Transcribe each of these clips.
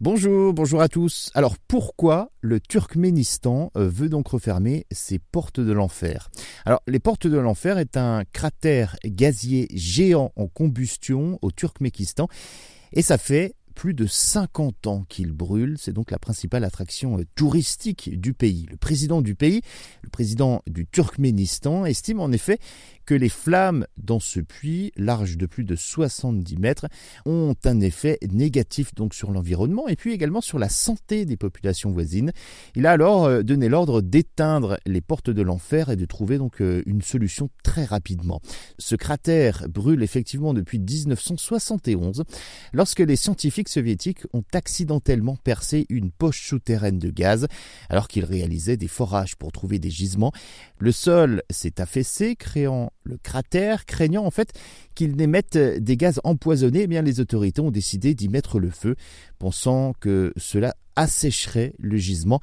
Bonjour, bonjour à tous. Alors pourquoi le Turkménistan euh, veut donc refermer ses portes de l'enfer? Alors les portes de l'enfer est un cratère gazier géant en combustion au Turkménistan et ça fait plus de 50 ans qu'il brûle. C'est donc la principale attraction euh, touristique du pays. Le président du pays, le président du Turkménistan, estime en effet que les flammes dans ce puits, large de plus de 70 mètres, ont un effet négatif donc sur l'environnement et puis également sur la santé des populations voisines. Il a alors euh, donné l'ordre d'éteindre les portes de l'enfer et de trouver donc euh, une solution très rapidement. Ce cratère brûle effectivement depuis 1971 lorsque les scientifiques soviétiques ont accidentellement percé une poche souterraine de gaz alors qu'ils réalisaient des forages pour trouver des gisements. Le sol s'est affaissé créant le cratère, craignant en fait qu'il n'émette des gaz empoisonnés, eh bien les autorités ont décidé d'y mettre le feu, pensant que cela assécherait le gisement.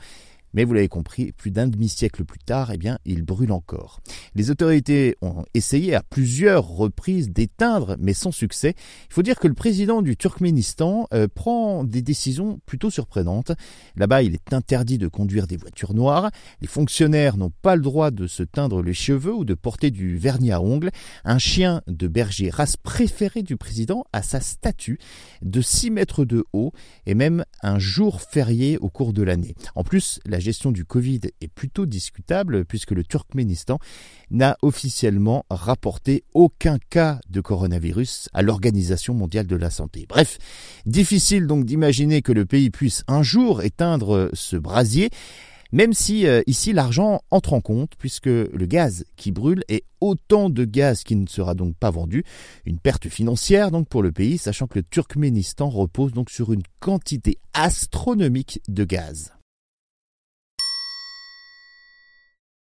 Mais vous l'avez compris, plus d'un demi-siècle plus tard, eh bien, il brûle encore. Les autorités ont essayé à plusieurs reprises d'éteindre, mais sans succès. Il faut dire que le président du Turkménistan euh, prend des décisions plutôt surprenantes. Là-bas, il est interdit de conduire des voitures noires. Les fonctionnaires n'ont pas le droit de se teindre les cheveux ou de porter du vernis à ongles. Un chien de berger, race préférée du président, a sa statue de 6 mètres de haut et même un jour férié au cours de l'année. En plus, la gestion du Covid est plutôt discutable puisque le Turkménistan n'a officiellement rapporté aucun cas de coronavirus à l'Organisation mondiale de la santé. Bref, difficile donc d'imaginer que le pays puisse un jour éteindre ce brasier. Même si euh, ici l'argent entre en compte, puisque le gaz qui brûle est autant de gaz qui ne sera donc pas vendu, une perte financière donc pour le pays, sachant que le Turkménistan repose donc sur une quantité astronomique de gaz.